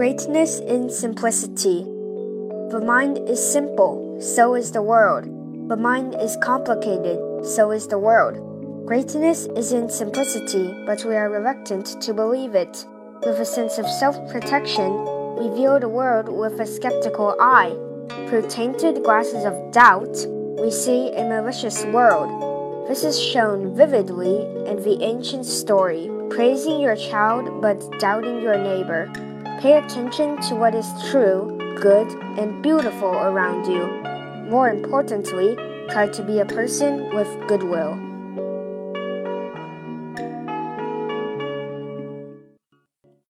Greatness in simplicity. The mind is simple, so is the world. The mind is complicated, so is the world. Greatness is in simplicity, but we are reluctant to believe it. With a sense of self protection, we view the world with a skeptical eye. Through tainted glasses of doubt, we see a malicious world. This is shown vividly in the ancient story, praising your child but doubting your neighbor. Pay attention to what is true, good, and beautiful around you. More importantly, try to be a person with goodwill.